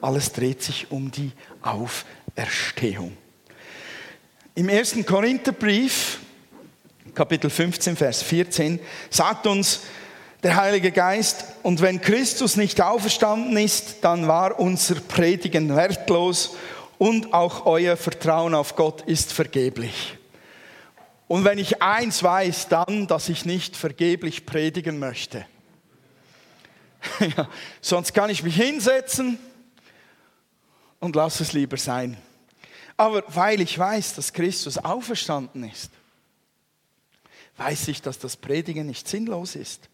Alles dreht sich um die Auferstehung. Im ersten Korintherbrief, Kapitel 15, Vers 14, sagt uns der Heilige Geist, und wenn Christus nicht auferstanden ist, dann war unser Predigen wertlos und auch euer Vertrauen auf Gott ist vergeblich. Und wenn ich eins weiß, dann, dass ich nicht vergeblich predigen möchte. ja, sonst kann ich mich hinsetzen und lass es lieber sein. Aber weil ich weiß, dass Christus auferstanden ist, weiß ich, dass das Predigen nicht sinnlos ist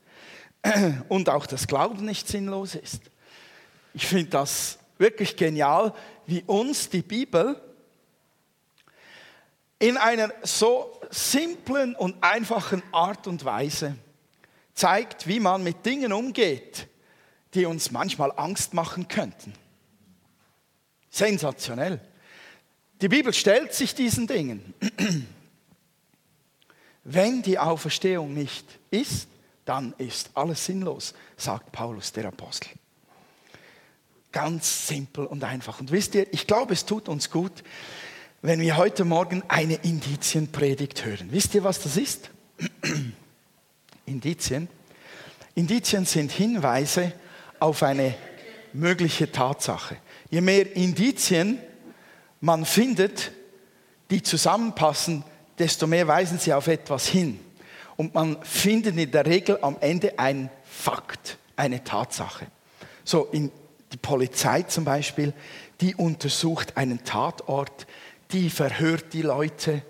und auch das Glauben nicht sinnlos ist. Ich finde das wirklich genial, wie uns die Bibel in einer so simplen und einfachen Art und Weise zeigt, wie man mit Dingen umgeht, die uns manchmal Angst machen könnten. Sensationell. Die Bibel stellt sich diesen Dingen. Wenn die Auferstehung nicht ist, dann ist alles sinnlos, sagt Paulus der Apostel. Ganz simpel und einfach. Und wisst ihr, ich glaube, es tut uns gut, wenn wir heute Morgen eine Indizienpredigt hören. Wisst ihr, was das ist? Indizien. Indizien sind Hinweise auf eine mögliche Tatsache. Je mehr Indizien man findet, die zusammenpassen, desto mehr weisen sie auf etwas hin. Und man findet in der Regel am Ende einen Fakt, eine Tatsache. So, in die Polizei zum Beispiel, die untersucht einen Tatort, die verhört die Leute,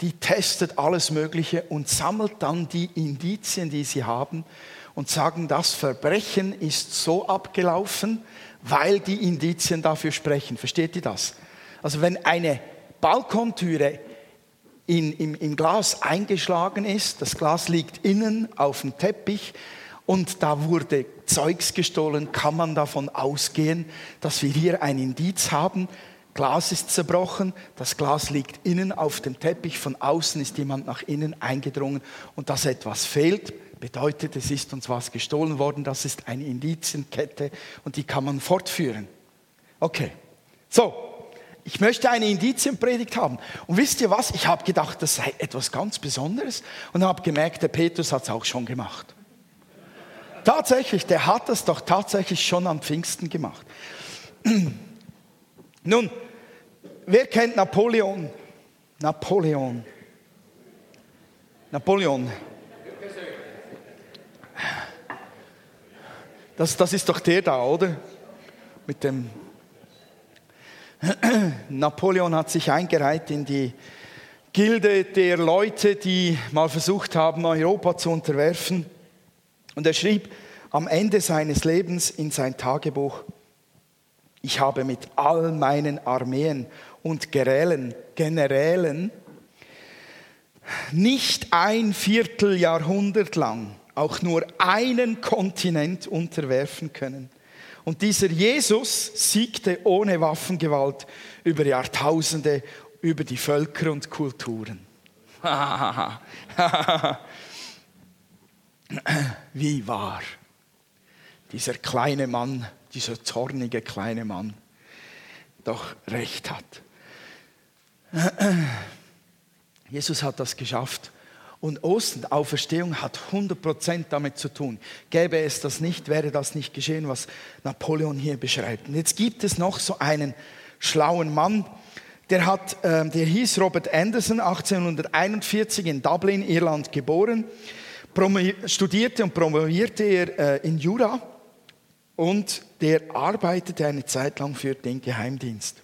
die testet alles Mögliche und sammelt dann die Indizien, die sie haben und sagen, das Verbrechen ist so abgelaufen, weil die Indizien dafür sprechen. Versteht ihr das? Also wenn eine Balkontüre in, im, im Glas eingeschlagen ist, das Glas liegt innen auf dem Teppich und da wurde Zeugs gestohlen, kann man davon ausgehen, dass wir hier ein Indiz haben. Glas ist zerbrochen, das Glas liegt innen auf dem Teppich, von außen ist jemand nach innen eingedrungen und dass etwas fehlt, bedeutet, es ist uns was gestohlen worden, das ist eine Indizienkette und die kann man fortführen. Okay, so, ich möchte eine Indizienpredigt haben. Und wisst ihr was? Ich habe gedacht, das sei etwas ganz Besonderes und habe gemerkt, der Petrus hat es auch schon gemacht. Tatsächlich, der hat es doch tatsächlich schon am Pfingsten gemacht. Nun, wer kennt Napoleon? Napoleon. Napoleon. Das, das ist doch der da, oder? Mit dem. Napoleon hat sich eingereiht in die Gilde der Leute, die mal versucht haben, Europa zu unterwerfen. Und er schrieb am Ende seines Lebens in sein Tagebuch, ich habe mit all meinen Armeen und Generälen, Generälen nicht ein Vierteljahrhundert lang auch nur einen Kontinent unterwerfen können. Und dieser Jesus siegte ohne Waffengewalt über Jahrtausende, über die Völker und Kulturen. Wie wahr dieser kleine Mann, dieser zornige kleine Mann doch recht hat. Jesus hat das geschafft. Und Ostern, Auferstehung hat 100% damit zu tun. Gäbe es das nicht, wäre das nicht geschehen, was Napoleon hier beschreibt. Und jetzt gibt es noch so einen schlauen Mann, der, hat, äh, der hieß Robert Anderson, 1841 in Dublin, Irland geboren, studierte und promovierte er äh, in Jura und der arbeitete eine Zeit lang für den Geheimdienst.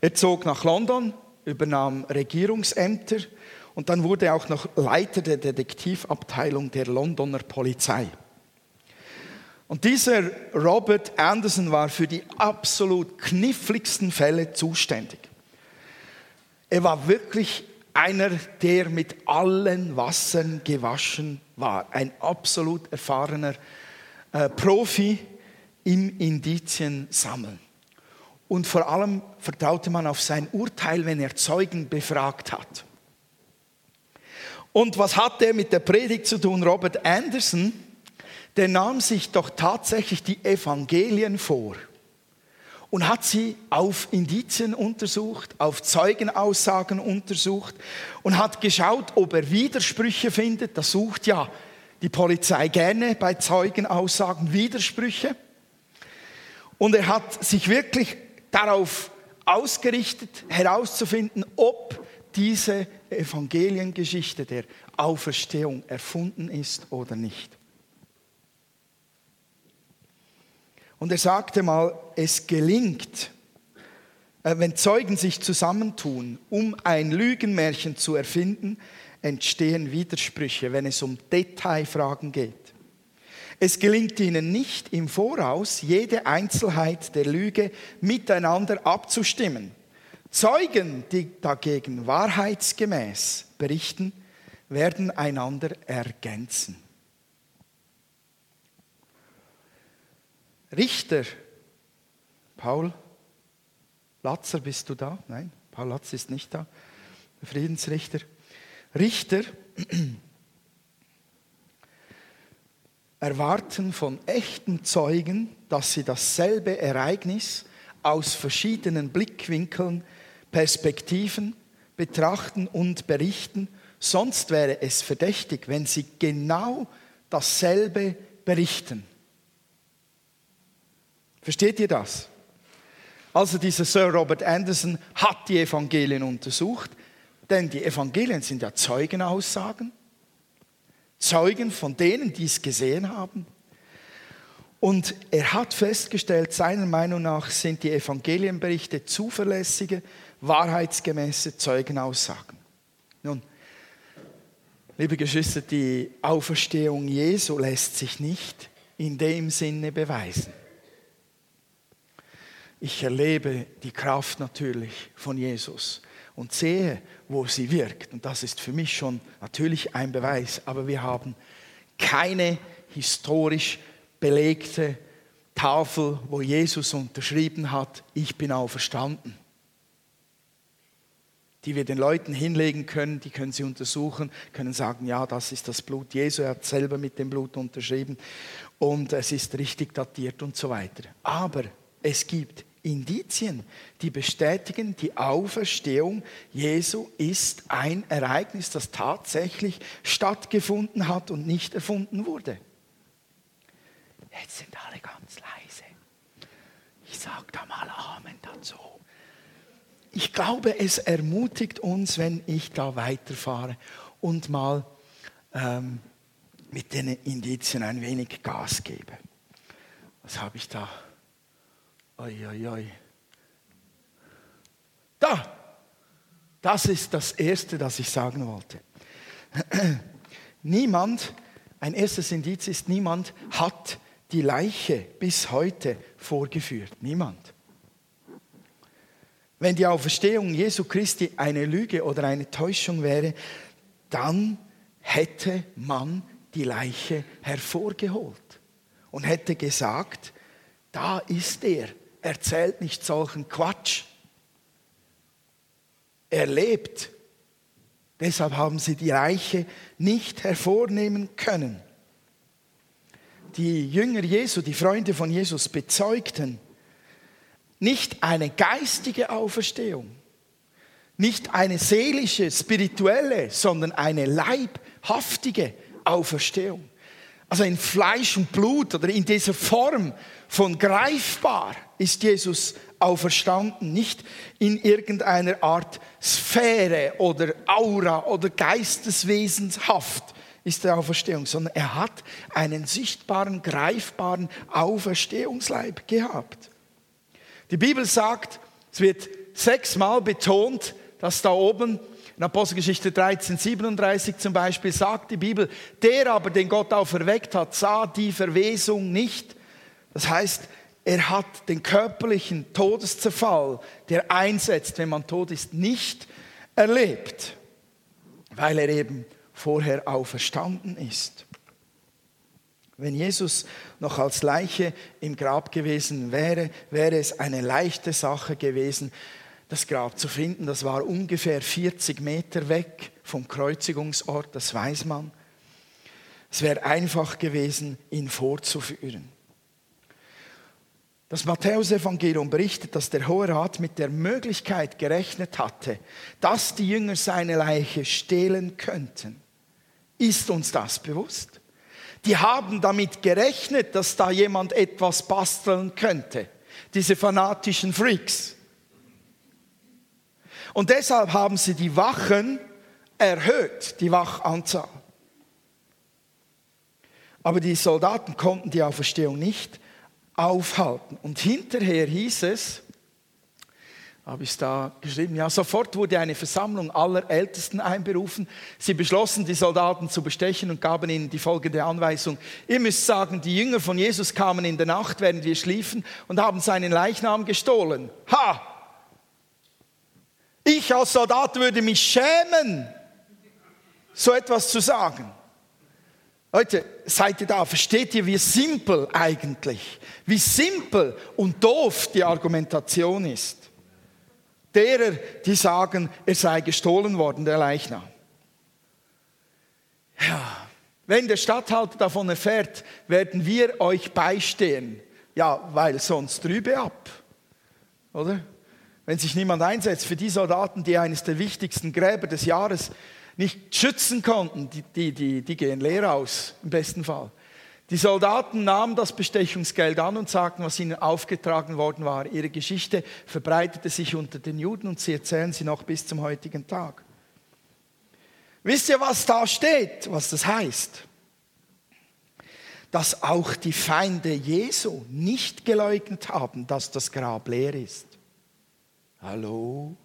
Er zog nach London, übernahm Regierungsämter und dann wurde er auch noch Leiter der Detektivabteilung der Londoner Polizei. Und dieser Robert Anderson war für die absolut kniffligsten Fälle zuständig. Er war wirklich einer, der mit allen Wassern gewaschen war. Ein absolut erfahrener äh, Profi im Indizien sammeln. Und vor allem vertraute man auf sein Urteil, wenn er Zeugen befragt hat. Und was hat er mit der Predigt zu tun? Robert Anderson, der nahm sich doch tatsächlich die Evangelien vor und hat sie auf Indizien untersucht, auf Zeugenaussagen untersucht und hat geschaut, ob er Widersprüche findet. Das sucht ja die Polizei gerne bei Zeugenaussagen Widersprüche. Und er hat sich wirklich darauf ausgerichtet, herauszufinden, ob diese Evangeliengeschichte der Auferstehung erfunden ist oder nicht. Und er sagte mal, es gelingt, äh, wenn Zeugen sich zusammentun, um ein Lügenmärchen zu erfinden, entstehen Widersprüche, wenn es um Detailfragen geht. Es gelingt ihnen nicht im Voraus, jede Einzelheit der Lüge miteinander abzustimmen. Zeugen, die dagegen wahrheitsgemäß berichten, werden einander ergänzen. Richter, Paul Latzer, bist du da? Nein, Paul Latzer ist nicht da. Friedensrichter. Richter erwarten von echten Zeugen, dass sie dasselbe Ereignis aus verschiedenen Blickwinkeln, Perspektiven betrachten und berichten. Sonst wäre es verdächtig, wenn sie genau dasselbe berichten. Versteht ihr das? Also dieser Sir Robert Anderson hat die Evangelien untersucht, denn die Evangelien sind ja Zeugenaussagen, Zeugen von denen, die es gesehen haben. Und er hat festgestellt, seiner Meinung nach sind die Evangelienberichte zuverlässige, wahrheitsgemäße Zeugenaussagen. Nun, liebe Geschwister, die Auferstehung Jesu lässt sich nicht in dem Sinne beweisen. Ich erlebe die Kraft natürlich von Jesus und sehe, wo sie wirkt. Und das ist für mich schon natürlich ein Beweis. Aber wir haben keine historisch belegte Tafel, wo Jesus unterschrieben hat, ich bin auferstanden. Die wir den Leuten hinlegen können, die können sie untersuchen, können sagen, ja, das ist das Blut Jesu, er hat selber mit dem Blut unterschrieben und es ist richtig datiert und so weiter. Aber es gibt Indizien, die bestätigen, die Auferstehung Jesu ist ein Ereignis, das tatsächlich stattgefunden hat und nicht erfunden wurde. Jetzt sind alle ganz leise. Ich sage da mal Amen dazu. Ich glaube, es ermutigt uns, wenn ich da weiterfahre und mal ähm, mit den Indizien ein wenig Gas gebe. Was habe ich da? Oi, oi, oi. Da, das ist das Erste, das ich sagen wollte. Niemand, ein erstes Indiz ist, niemand hat die Leiche bis heute vorgeführt. Niemand. Wenn die Auferstehung Jesu Christi eine Lüge oder eine Täuschung wäre, dann hätte man die Leiche hervorgeholt und hätte gesagt, da ist er, erzählt nicht solchen Quatsch. Er lebt. Deshalb haben sie die Reiche nicht hervornehmen können. Die Jünger Jesu, die Freunde von Jesus bezeugten nicht eine geistige Auferstehung, nicht eine seelische, spirituelle, sondern eine leibhaftige Auferstehung. Also in Fleisch und Blut oder in dieser Form von greifbar ist Jesus auferstanden, nicht in irgendeiner Art Sphäre oder Aura oder Geisteswesenshaft ist der Auferstehung, sondern er hat einen sichtbaren, greifbaren Auferstehungsleib gehabt. Die Bibel sagt, es wird sechsmal betont, dass da oben in Apostelgeschichte 13, 37 zum Beispiel sagt die Bibel, der aber, den Gott auferweckt hat, sah die Verwesung nicht, das heißt, er hat den körperlichen Todeszerfall, der einsetzt, wenn man tot ist, nicht erlebt, weil er eben vorher auferstanden ist. Wenn Jesus noch als Leiche im Grab gewesen wäre, wäre es eine leichte Sache gewesen, das Grab zu finden. Das war ungefähr 40 Meter weg vom Kreuzigungsort, das weiß man. Es wäre einfach gewesen, ihn vorzuführen. Das Matthäusevangelium berichtet, dass der Hohe Rat mit der Möglichkeit gerechnet hatte, dass die Jünger seine Leiche stehlen könnten. Ist uns das bewusst? Die haben damit gerechnet, dass da jemand etwas basteln könnte. Diese fanatischen Freaks. Und deshalb haben sie die Wachen erhöht, die Wachanzahl. Aber die Soldaten konnten die Auferstehung nicht aufhalten. Und hinterher hieß es, habe ich da geschrieben, ja, sofort wurde eine Versammlung aller Ältesten einberufen. Sie beschlossen, die Soldaten zu bestechen und gaben ihnen die folgende Anweisung. Ihr müsst sagen, die Jünger von Jesus kamen in der Nacht, während wir schliefen, und haben seinen Leichnam gestohlen. Ha! Ich als Soldat würde mich schämen, so etwas zu sagen. Leute, seid ihr da? Versteht ihr, wie simpel eigentlich, wie simpel und doof die Argumentation ist? Derer, die sagen, er sei gestohlen worden, der Leichnam. Ja, wenn der Statthalter davon erfährt, werden wir euch beistehen. Ja, weil sonst drübe ab. Oder? Wenn sich niemand einsetzt für die Soldaten, die eines der wichtigsten Gräber des Jahres nicht schützen konnten, die, die, die, die gehen leer aus, im besten Fall. Die Soldaten nahmen das Bestechungsgeld an und sagten, was ihnen aufgetragen worden war. Ihre Geschichte verbreitete sich unter den Juden und sie erzählen sie noch bis zum heutigen Tag. Wisst ihr, was da steht, was das heißt? Dass auch die Feinde Jesu nicht geleugnet haben, dass das Grab leer ist. Hallo?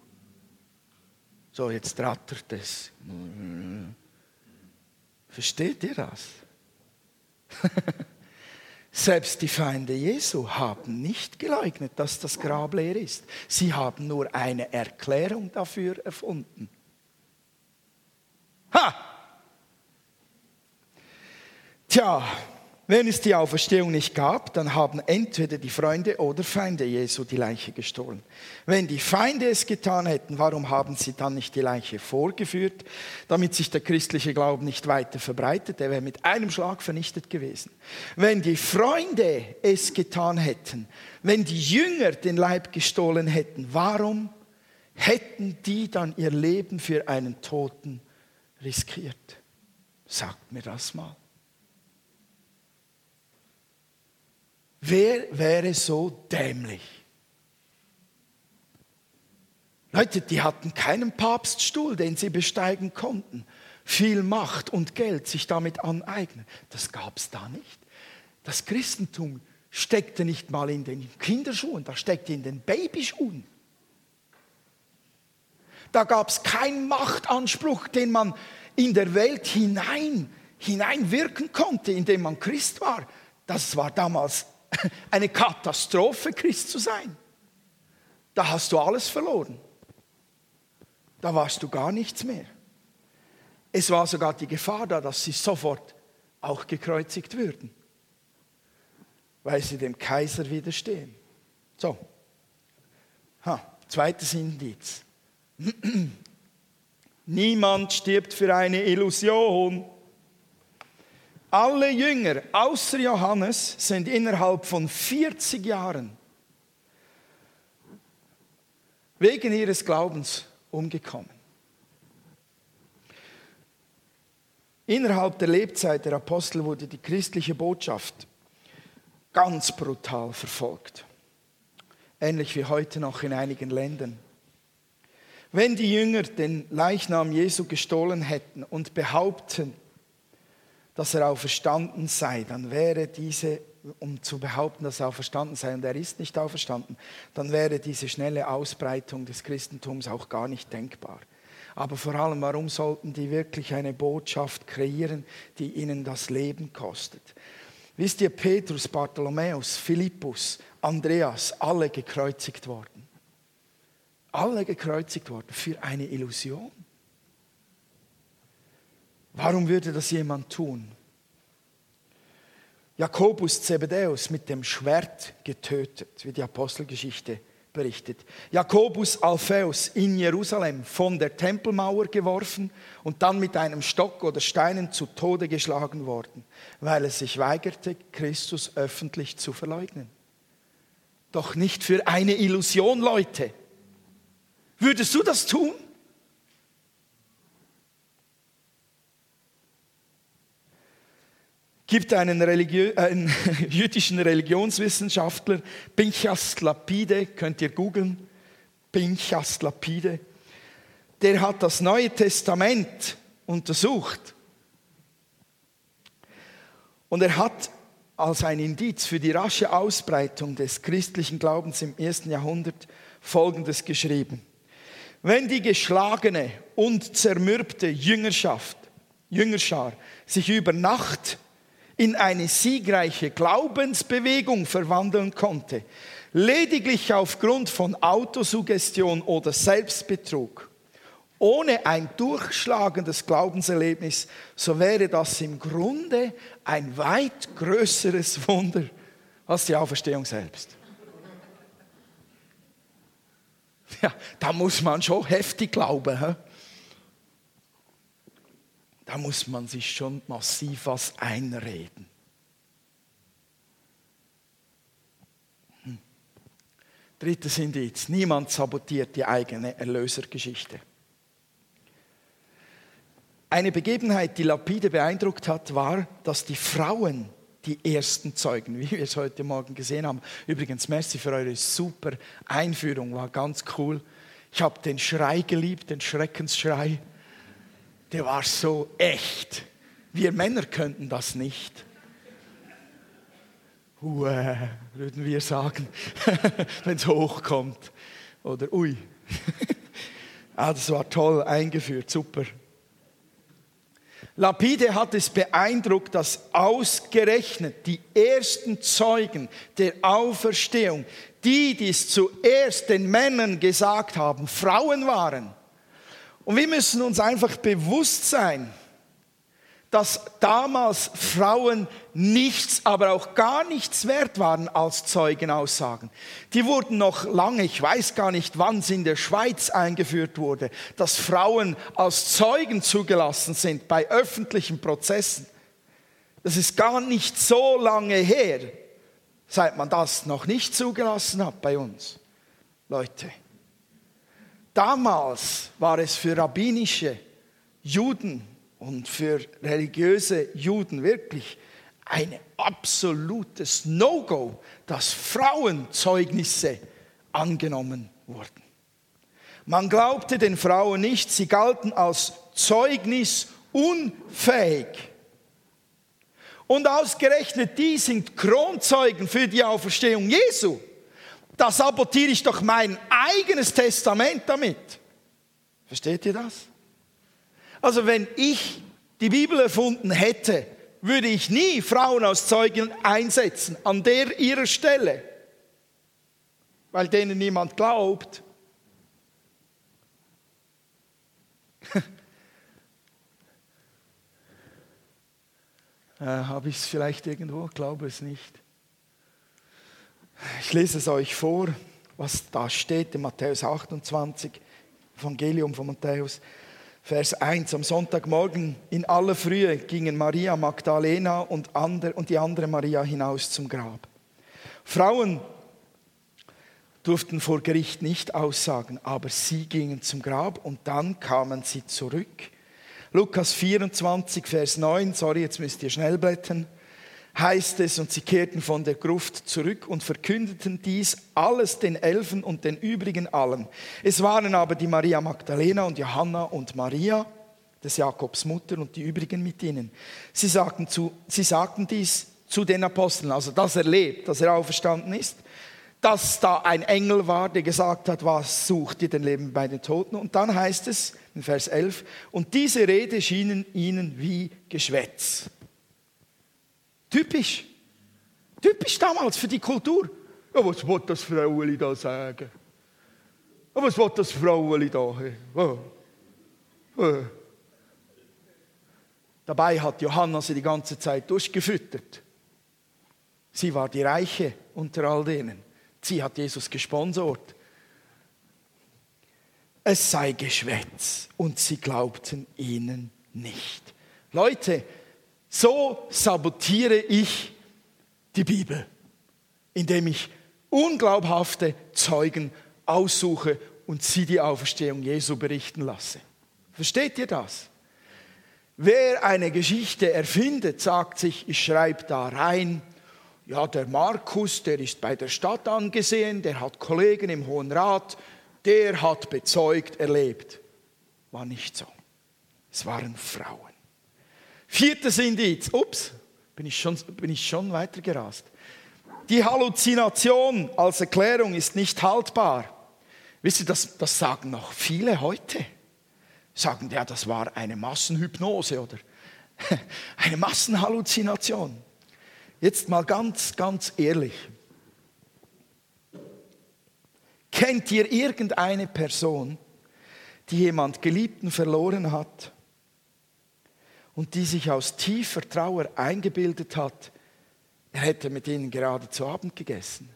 So, jetzt rattert es. Versteht ihr das? Selbst die Feinde Jesu haben nicht geleugnet, dass das Grab leer ist. Sie haben nur eine Erklärung dafür erfunden. Ha! Tja, wenn es die Auferstehung nicht gab, dann haben entweder die Freunde oder Feinde Jesu die Leiche gestohlen. Wenn die Feinde es getan hätten, warum haben sie dann nicht die Leiche vorgeführt, damit sich der christliche Glauben nicht weiter verbreitet? Der wäre mit einem Schlag vernichtet gewesen. Wenn die Freunde es getan hätten, wenn die Jünger den Leib gestohlen hätten, warum hätten die dann ihr Leben für einen Toten riskiert? Sagt mir das mal. Wer wäre so dämlich? Leute, die hatten keinen Papststuhl, den sie besteigen konnten. Viel Macht und Geld sich damit aneignen. Das gab es da nicht. Das Christentum steckte nicht mal in den Kinderschuhen, das steckte in den Babyschuhen. Da gab es keinen Machtanspruch, den man in der Welt hinein, hineinwirken konnte, indem man Christ war. Das war damals eine Katastrophe, Christ zu sein. Da hast du alles verloren. Da warst du gar nichts mehr. Es war sogar die Gefahr da, dass sie sofort auch gekreuzigt würden, weil sie dem Kaiser widerstehen. So, ha, zweites Indiz. Niemand stirbt für eine Illusion. Alle Jünger außer Johannes sind innerhalb von 40 Jahren wegen ihres Glaubens umgekommen. Innerhalb der Lebzeit der Apostel wurde die christliche Botschaft ganz brutal verfolgt. Ähnlich wie heute noch in einigen Ländern. Wenn die Jünger den Leichnam Jesu gestohlen hätten und behaupten, dass er auferstanden sei, dann wäre diese, um zu behaupten, dass er auferstanden sei und er ist nicht auferstanden, dann wäre diese schnelle Ausbreitung des Christentums auch gar nicht denkbar. Aber vor allem, warum sollten die wirklich eine Botschaft kreieren, die ihnen das Leben kostet? Wisst ihr, Petrus, Bartholomäus, Philippus, Andreas, alle gekreuzigt worden. Alle gekreuzigt worden für eine Illusion. Warum würde das jemand tun? Jakobus Zebedäus mit dem Schwert getötet, wie die Apostelgeschichte berichtet. Jakobus Alphaeus in Jerusalem von der Tempelmauer geworfen und dann mit einem Stock oder Steinen zu Tode geschlagen worden, weil er sich weigerte, Christus öffentlich zu verleugnen. Doch nicht für eine Illusion, Leute. Würdest du das tun? Gibt einen, Religio äh, einen jüdischen Religionswissenschaftler, Pinchas Lapide, könnt ihr googeln, Pinchas Lapide, der hat das Neue Testament untersucht. Und er hat als ein Indiz für die rasche Ausbreitung des christlichen Glaubens im ersten Jahrhundert Folgendes geschrieben. Wenn die geschlagene und zermürbte Jüngerschaft, Jüngerschar sich über Nacht in eine siegreiche Glaubensbewegung verwandeln konnte, lediglich aufgrund von Autosuggestion oder Selbstbetrug, ohne ein durchschlagendes Glaubenserlebnis, so wäre das im Grunde ein weit größeres Wunder als die Auferstehung selbst. Ja, da muss man schon heftig glauben. He? Da muss man sich schon massiv was einreden. Hm. Drittes Indiz, niemand sabotiert die eigene Erlösergeschichte. Eine Begebenheit, die Lapide beeindruckt hat, war, dass die Frauen die ersten Zeugen, wie wir es heute Morgen gesehen haben. Übrigens, merci für eure super Einführung, war ganz cool. Ich habe den Schrei geliebt, den Schreckensschrei der war so echt. Wir Männer könnten das nicht. Uäh, würden wir sagen, wenn es hochkommt. Oder ui. ah, das war toll eingeführt, super. Lapide hat es beeindruckt, dass ausgerechnet die ersten Zeugen der Auferstehung, die dies zuerst den Männern gesagt haben, Frauen waren. Und wir müssen uns einfach bewusst sein, dass damals Frauen nichts, aber auch gar nichts wert waren als Zeugenaussagen. Die wurden noch lange, ich weiß gar nicht, wann es in der Schweiz eingeführt wurde, dass Frauen als Zeugen zugelassen sind bei öffentlichen Prozessen. Das ist gar nicht so lange her, seit man das noch nicht zugelassen hat bei uns. Leute, Damals war es für rabbinische Juden und für religiöse Juden wirklich ein absolutes No-Go, dass Frauenzeugnisse angenommen wurden. Man glaubte den Frauen nicht, sie galten als Zeugnis unfähig. Und ausgerechnet die sind Kronzeugen für die Auferstehung Jesu. Da sabotiere ich doch mein eigenes Testament damit. Versteht ihr das? Also wenn ich die Bibel erfunden hätte, würde ich nie Frauen als Zeugen einsetzen, an der ihrer Stelle, weil denen niemand glaubt. äh, Habe ich es vielleicht irgendwo? Glaube es nicht. Ich lese es euch vor, was da steht in Matthäus 28, Evangelium von Matthäus, Vers 1. Am Sonntagmorgen in aller Frühe gingen Maria Magdalena und, und die andere Maria hinaus zum Grab. Frauen durften vor Gericht nicht aussagen, aber sie gingen zum Grab und dann kamen sie zurück. Lukas 24, Vers 9, sorry, jetzt müsst ihr schnell blättern heißt es, und sie kehrten von der Gruft zurück und verkündeten dies alles den Elfen und den übrigen allen. Es waren aber die Maria Magdalena und Johanna und Maria, des Jakobs Mutter und die übrigen mit ihnen. Sie sagten, zu, sie sagten dies zu den Aposteln, also das erlebt, dass er auferstanden ist, dass da ein Engel war, der gesagt hat, was sucht ihr denn Leben bei den Toten? Und dann heißt es in Vers 11, und diese Rede schienen ihnen wie Geschwätz. Typisch. Typisch damals für die Kultur. Ja, was will das Fraueli da sagen? Ja, was will das Fraueli da? Ja. Ja. Dabei hat Johanna sie die ganze Zeit durchgefüttert. Sie war die Reiche unter all denen. Sie hat Jesus gesponsert. es sei Geschwätz und sie glaubten ihnen nicht. Leute, so sabotiere ich die Bibel, indem ich unglaubhafte Zeugen aussuche und sie die Auferstehung Jesu berichten lasse. Versteht ihr das? Wer eine Geschichte erfindet, sagt sich, ich schreibe da rein, ja, der Markus, der ist bei der Stadt angesehen, der hat Kollegen im Hohen Rat, der hat bezeugt, erlebt. War nicht so. Es waren Frauen. Viertes Indiz, ups, bin ich schon, bin ich schon weitergerast. Die Halluzination als Erklärung ist nicht haltbar. Wisst ihr, das, das sagen noch viele heute. Sagen, ja, das war eine Massenhypnose oder eine Massenhalluzination. Jetzt mal ganz, ganz ehrlich. Kennt ihr irgendeine Person, die jemand Geliebten verloren hat und die sich aus tiefer Trauer eingebildet hat, er hätte mit ihnen gerade zu Abend gegessen?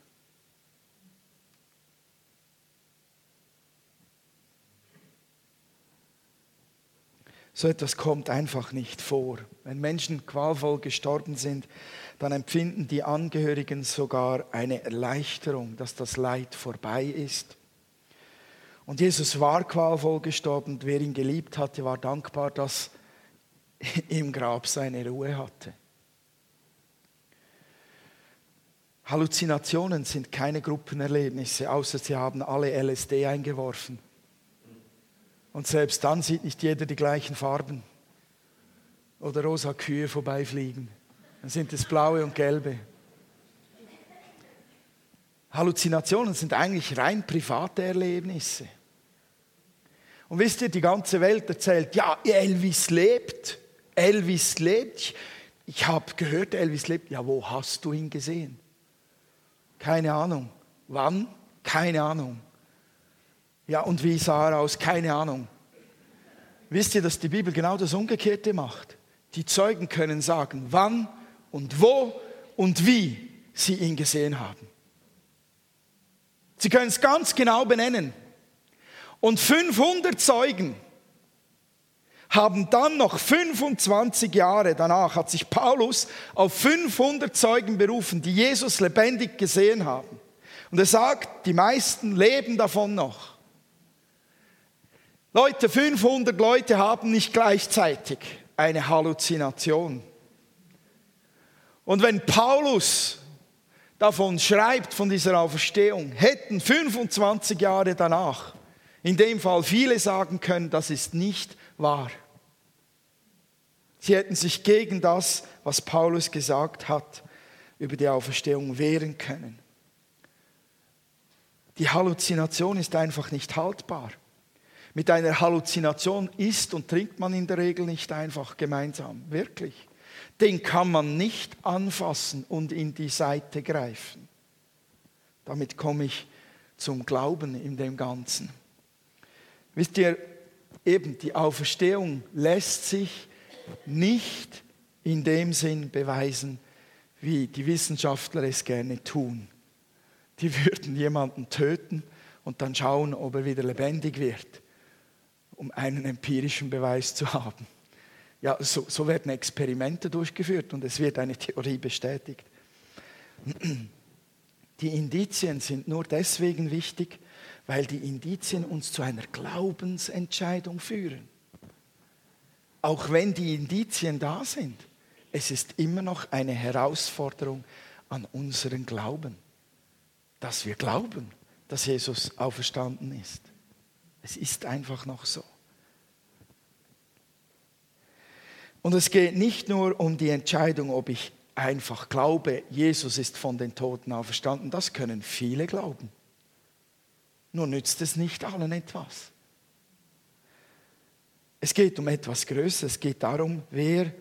So etwas kommt einfach nicht vor. Wenn Menschen qualvoll gestorben sind, dann empfinden die Angehörigen sogar eine Erleichterung, dass das Leid vorbei ist. Und Jesus war qualvoll gestorben. Wer ihn geliebt hatte, war dankbar, dass im Grab seine Ruhe hatte. Halluzinationen sind keine Gruppenerlebnisse, außer sie haben alle LSD eingeworfen. Und selbst dann sieht nicht jeder die gleichen Farben oder rosa Kühe vorbeifliegen. Dann sind es blaue und gelbe. Halluzinationen sind eigentlich rein private Erlebnisse. Und wisst ihr, die ganze Welt erzählt, ja, Elvis lebt. Elvis lebt. Ich, habe gehört, Elvis lebt. Ja, wo hast du ihn gesehen? Keine Ahnung. Wann? Keine Ahnung. Ja, und wie sah er aus? Keine Ahnung. Wisst ihr, dass die Bibel genau das Umgekehrte macht? Die Zeugen können sagen, wann und wo und wie sie ihn gesehen haben. Sie können es ganz genau benennen. Und 500 Zeugen haben dann noch 25 Jahre danach, hat sich Paulus auf 500 Zeugen berufen, die Jesus lebendig gesehen haben. Und er sagt, die meisten leben davon noch. Leute, 500 Leute haben nicht gleichzeitig eine Halluzination. Und wenn Paulus davon schreibt, von dieser Auferstehung, hätten 25 Jahre danach, in dem Fall viele sagen können, das ist nicht wahr. Sie hätten sich gegen das, was Paulus gesagt hat, über die Auferstehung wehren können. Die Halluzination ist einfach nicht haltbar. Mit einer Halluzination isst und trinkt man in der Regel nicht einfach gemeinsam, wirklich den kann man nicht anfassen und in die Seite greifen. Damit komme ich zum Glauben in dem Ganzen. Wisst ihr, eben die Auferstehung lässt sich nicht in dem Sinn beweisen, wie die Wissenschaftler es gerne tun. Die würden jemanden töten und dann schauen, ob er wieder lebendig wird, um einen empirischen Beweis zu haben. Ja, so, so werden Experimente durchgeführt und es wird eine Theorie bestätigt. Die Indizien sind nur deswegen wichtig, weil die Indizien uns zu einer Glaubensentscheidung führen. Auch wenn die Indizien da sind, es ist immer noch eine Herausforderung an unseren Glauben, dass wir glauben, dass Jesus auferstanden ist. Es ist einfach noch so. Und es geht nicht nur um die Entscheidung, ob ich einfach glaube, Jesus ist von den Toten auferstanden. Das können viele glauben. Nur nützt es nicht allen etwas. Es geht um etwas Größeres. Es geht darum, wer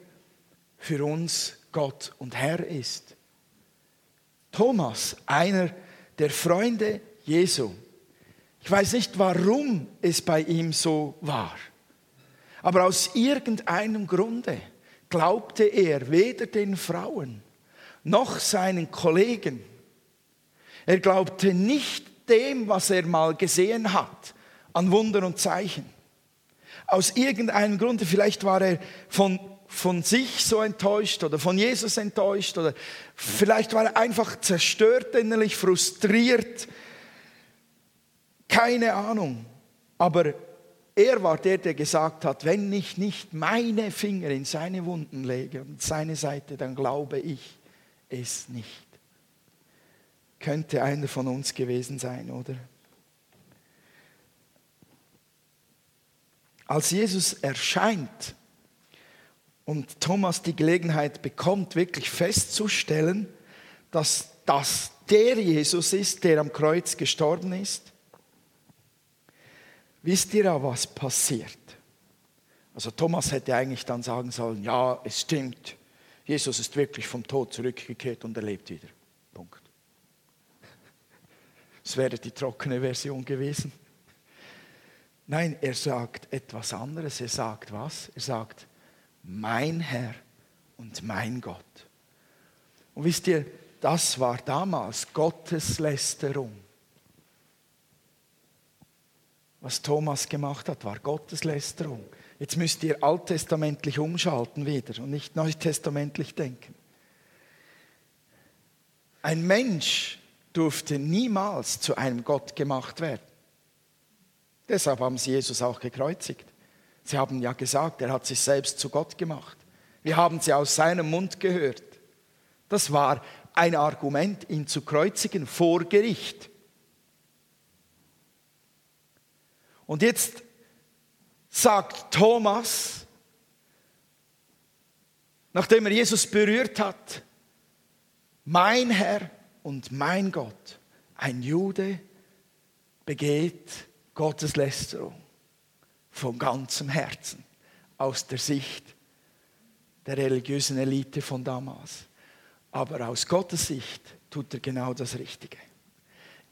für uns Gott und Herr ist. Thomas, einer der Freunde Jesu. Ich weiß nicht, warum es bei ihm so war. Aber aus irgendeinem Grunde glaubte er weder den Frauen noch seinen Kollegen. Er glaubte nicht dem, was er mal gesehen hat, an Wunder und Zeichen. Aus irgendeinem Grunde, vielleicht war er von, von sich so enttäuscht oder von Jesus enttäuscht oder vielleicht war er einfach zerstört innerlich, frustriert. Keine Ahnung. Aber er war der, der gesagt hat, wenn ich nicht meine Finger in seine Wunden lege und seine Seite, dann glaube ich es nicht. Könnte einer von uns gewesen sein, oder? Als Jesus erscheint und Thomas die Gelegenheit bekommt, wirklich festzustellen, dass das der Jesus ist, der am Kreuz gestorben ist, wisst ihr ja, was passiert? Also Thomas hätte eigentlich dann sagen sollen, ja, es stimmt, Jesus ist wirklich vom Tod zurückgekehrt und er lebt wieder. Punkt. Das wäre die trockene Version gewesen. Nein, er sagt etwas anderes. Er sagt was? Er sagt, mein Herr und mein Gott. Und wisst ihr, das war damals Gotteslästerung. Was Thomas gemacht hat, war Gotteslästerung. Jetzt müsst ihr alttestamentlich umschalten wieder und nicht neutestamentlich denken. Ein Mensch durfte niemals zu einem Gott gemacht werden. Deshalb haben sie Jesus auch gekreuzigt. Sie haben ja gesagt, er hat sich selbst zu Gott gemacht. Wir haben sie aus seinem Mund gehört. Das war ein Argument, ihn zu kreuzigen vor Gericht. Und jetzt sagt Thomas, nachdem er Jesus berührt hat, mein Herr und mein Gott, ein Jude begeht Gotteslästerung von ganzem Herzen aus der Sicht der religiösen Elite von damals. Aber aus Gottes Sicht tut er genau das Richtige.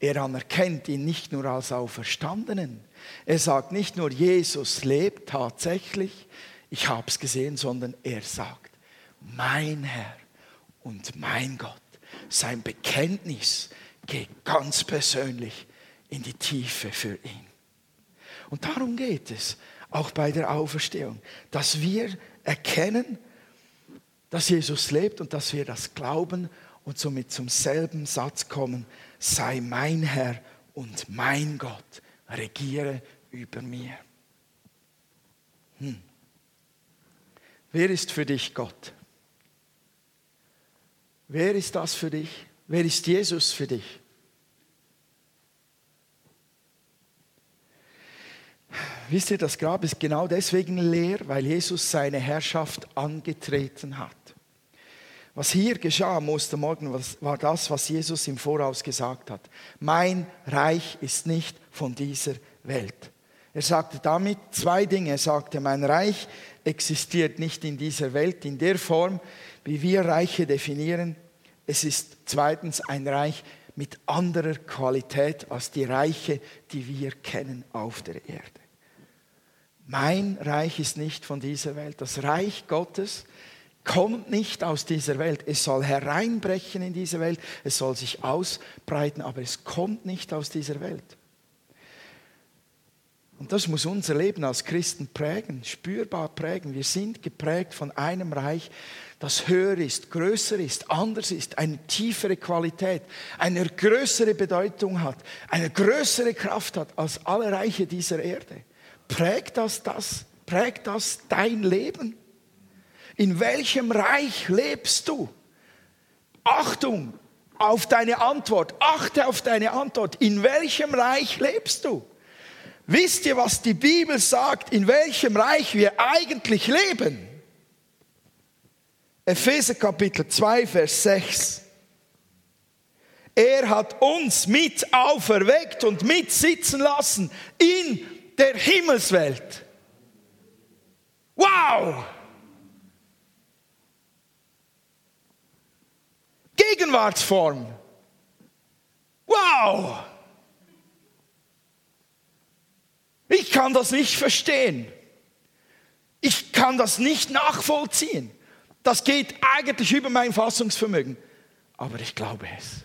Er anerkennt ihn nicht nur als Auferstandenen. Er sagt nicht nur, Jesus lebt tatsächlich, ich habe es gesehen, sondern er sagt, mein Herr und mein Gott. Sein Bekenntnis geht ganz persönlich in die Tiefe für ihn. Und darum geht es auch bei der Auferstehung, dass wir erkennen, dass Jesus lebt und dass wir das glauben und somit zum selben Satz kommen, sei mein Herr und mein Gott, regiere über mir. Hm. Wer ist für dich Gott? Wer ist das für dich? Wer ist Jesus für dich? Wisst ihr, das Grab ist genau deswegen leer, weil Jesus seine Herrschaft angetreten hat. Was hier geschah am Ostermorgen, war das, was Jesus im Voraus gesagt hat. Mein Reich ist nicht von dieser Welt. Er sagte damit zwei Dinge. Er sagte, mein Reich existiert nicht in dieser Welt in der Form, wie wir Reiche definieren. Es ist zweitens ein Reich mit anderer Qualität als die Reiche, die wir kennen auf der Erde. Mein Reich ist nicht von dieser Welt. Das Reich Gottes kommt nicht aus dieser Welt. Es soll hereinbrechen in diese Welt, es soll sich ausbreiten, aber es kommt nicht aus dieser Welt. Und das muss unser Leben als Christen prägen, spürbar prägen. Wir sind geprägt von einem Reich, das höher ist, größer ist, anders ist, eine tiefere Qualität, eine größere Bedeutung hat, eine größere Kraft hat als alle Reiche dieser Erde. Prägt das das? Prägt das dein Leben? In welchem Reich lebst du? Achtung auf deine Antwort. Achte auf deine Antwort. In welchem Reich lebst du? Wisst ihr, was die Bibel sagt, in welchem Reich wir eigentlich leben? Epheser Kapitel 2, Vers 6. Er hat uns mit auferweckt und mit sitzen lassen in der Himmelswelt. Wow! Gegenwartsform. Wow! Ich kann das nicht verstehen. Ich kann das nicht nachvollziehen. Das geht eigentlich über mein Fassungsvermögen. Aber ich glaube es.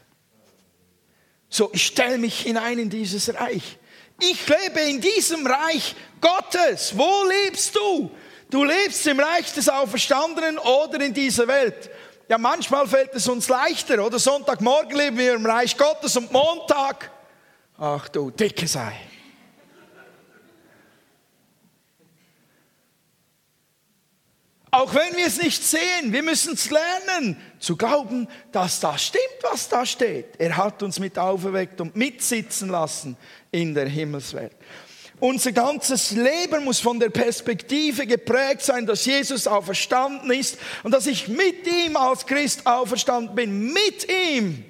So, ich stelle mich hinein in dieses Reich. Ich lebe in diesem Reich Gottes. Wo lebst du? Du lebst im Reich des Auferstandenen oder in dieser Welt. Ja, manchmal fällt es uns leichter, oder? Sonntagmorgen leben wir im Reich Gottes und Montag, ach du dicke sei. Auch wenn wir es nicht sehen, wir müssen es lernen, zu glauben, dass das stimmt, was da steht. Er hat uns mit auferweckt und mitsitzen lassen in der Himmelswelt. Unser ganzes Leben muss von der Perspektive geprägt sein, dass Jesus auferstanden ist und dass ich mit ihm als Christ auferstanden bin, mit ihm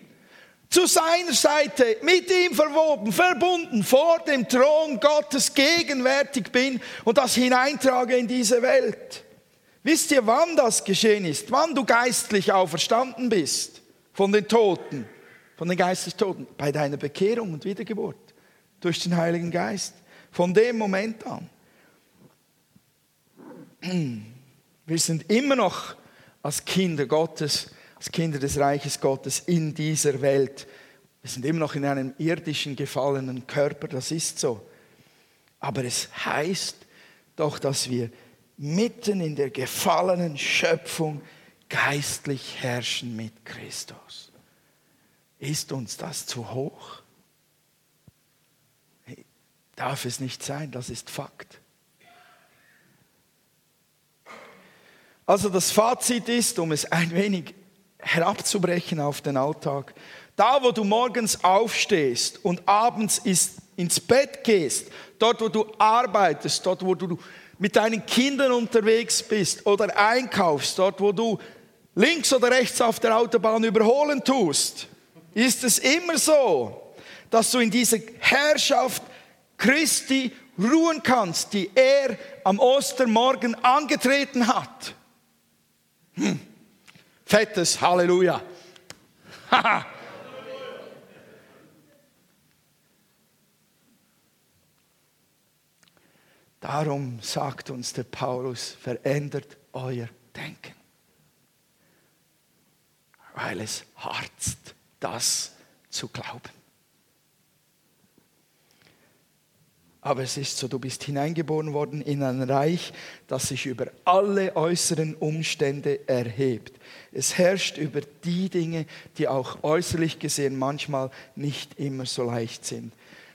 zu seiner Seite, mit ihm verwoben, verbunden, vor dem Thron Gottes gegenwärtig bin und das hineintrage in diese Welt. Wisst ihr, wann das geschehen ist? Wann du geistlich auferstanden bist von den Toten, von den geistlich Toten? Bei deiner Bekehrung und Wiedergeburt durch den Heiligen Geist. Von dem Moment an. Wir sind immer noch als Kinder Gottes, als Kinder des Reiches Gottes in dieser Welt. Wir sind immer noch in einem irdischen gefallenen Körper, das ist so. Aber es heißt doch, dass wir mitten in der gefallenen Schöpfung geistlich herrschen mit Christus. Ist uns das zu hoch? Darf es nicht sein, das ist Fakt. Also das Fazit ist, um es ein wenig herabzubrechen auf den Alltag, da wo du morgens aufstehst und abends ins Bett gehst, dort wo du arbeitest, dort wo du mit deinen Kindern unterwegs bist oder einkaufst, dort wo du links oder rechts auf der Autobahn überholen tust, ist es immer so, dass du in dieser Herrschaft Christi ruhen kannst, die er am Ostermorgen angetreten hat. Hm. Fettes Halleluja. Darum sagt uns der Paulus, verändert euer Denken. Weil es harzt, das zu glauben. Aber es ist so, du bist hineingeboren worden in ein Reich, das sich über alle äußeren Umstände erhebt. Es herrscht über die Dinge, die auch äußerlich gesehen manchmal nicht immer so leicht sind.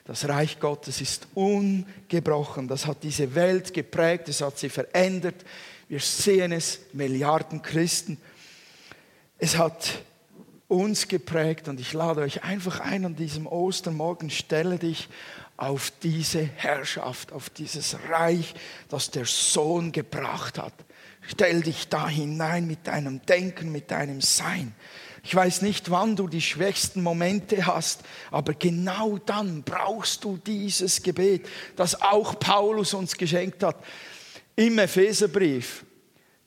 Das Reich Gottes ist ungebrochen. Das hat diese Welt geprägt, es hat sie verändert. Wir sehen es, Milliarden Christen. Es hat uns geprägt und ich lade euch einfach ein an diesem Ostermorgen, stelle dich auf diese Herrschaft, auf dieses Reich, das der Sohn gebracht hat. Stell dich da hinein mit deinem Denken, mit deinem Sein. Ich weiß nicht, wann du die schwächsten Momente hast, aber genau dann brauchst du dieses Gebet, das auch Paulus uns geschenkt hat im Epheserbrief.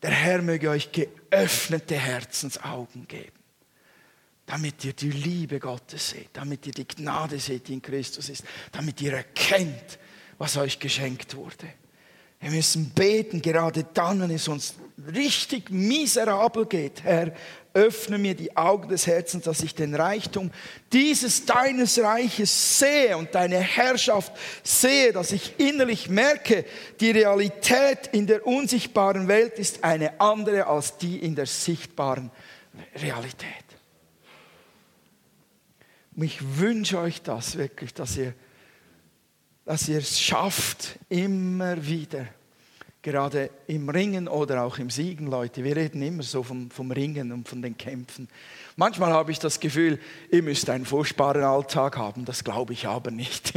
Der Herr möge euch geöffnete Herzensaugen geben, damit ihr die Liebe Gottes seht, damit ihr die Gnade seht, die in Christus ist, damit ihr erkennt, was euch geschenkt wurde. Wir müssen beten, gerade dann, wenn es uns richtig miserabel geht. Herr, öffne mir die Augen des Herzens, dass ich den Reichtum dieses deines Reiches sehe und deine Herrschaft sehe, dass ich innerlich merke, die Realität in der unsichtbaren Welt ist eine andere als die in der sichtbaren Realität. Und ich wünsche euch das wirklich, dass ihr, dass ihr es schafft, immer wieder gerade im Ringen oder auch im Siegen, Leute. Wir reden immer so vom, vom Ringen und von den Kämpfen. Manchmal habe ich das Gefühl, ihr müsst einen furchtbaren Alltag haben, das glaube ich aber nicht.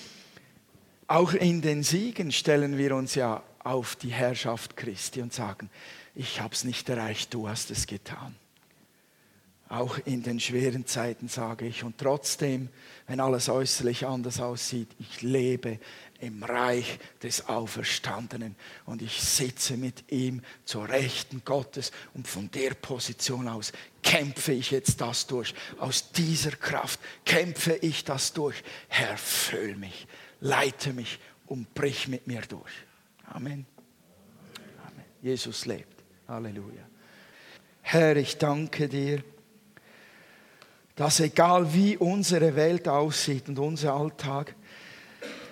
auch in den Siegen stellen wir uns ja auf die Herrschaft Christi und sagen, ich habe es nicht erreicht, du hast es getan. Auch in den schweren Zeiten sage ich, und trotzdem, wenn alles äußerlich anders aussieht, ich lebe im Reich des Auferstandenen und ich sitze mit ihm zur Rechten Gottes und von der Position aus kämpfe ich jetzt das durch. Aus dieser Kraft kämpfe ich das durch. Herr, füll mich, leite mich und brich mit mir durch. Amen. Amen. Jesus lebt. Halleluja. Herr, ich danke dir, dass egal wie unsere Welt aussieht und unser Alltag,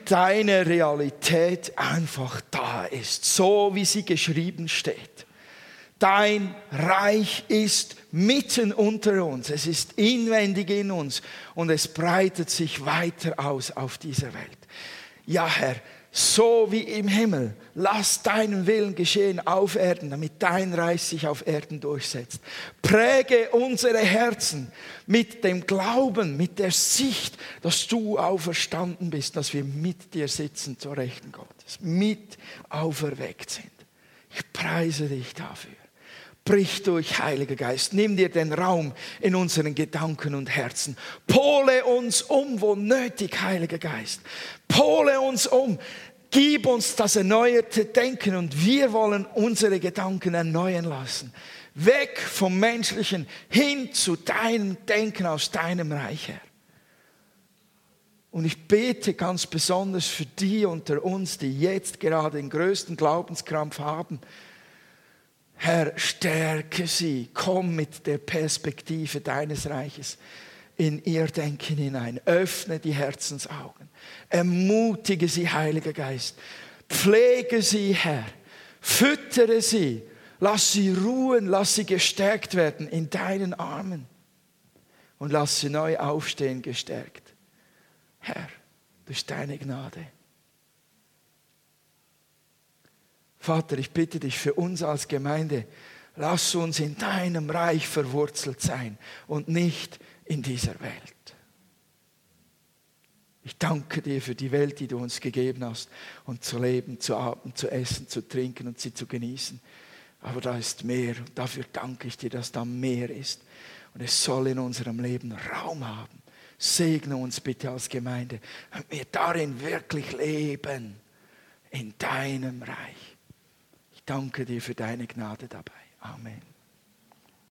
deine Realität einfach da ist, so wie sie geschrieben steht. Dein Reich ist mitten unter uns, es ist inwendig in uns und es breitet sich weiter aus auf dieser Welt. Ja, Herr, so wie im Himmel. Lass deinen Willen geschehen auf Erden, damit dein Reich sich auf Erden durchsetzt. Präge unsere Herzen mit dem Glauben, mit der Sicht, dass du auferstanden bist, dass wir mit dir sitzen zur Rechten Gottes, mit auferweckt sind. Ich preise dich dafür. Brich durch, Heiliger Geist. Nimm dir den Raum in unseren Gedanken und Herzen. Pole uns um, wo nötig, Heiliger Geist. Pole uns um. Gib uns das erneuerte Denken und wir wollen unsere Gedanken erneuern lassen. Weg vom Menschlichen hin zu deinem Denken aus deinem Reich her. Und ich bete ganz besonders für die unter uns, die jetzt gerade den größten Glaubenskrampf haben. Herr, stärke sie. Komm mit der Perspektive deines Reiches in ihr Denken hinein. Öffne die Herzensaugen. Ermutige sie, Heiliger Geist. Pflege sie, Herr. Füttere sie. Lass sie ruhen. Lass sie gestärkt werden in deinen Armen. Und lass sie neu aufstehen, gestärkt. Herr, durch deine Gnade. Vater, ich bitte dich für uns als Gemeinde, lass uns in deinem Reich verwurzelt sein und nicht in dieser Welt. Ich danke dir für die Welt, die du uns gegeben hast, und zu leben, zu atmen, zu essen, zu trinken und sie zu genießen. Aber da ist mehr und dafür danke ich dir, dass da mehr ist. Und es soll in unserem Leben Raum haben. Segne uns bitte als Gemeinde, und wir darin wirklich leben, in deinem Reich. Danke dir für deine Gnade dabei. Amen.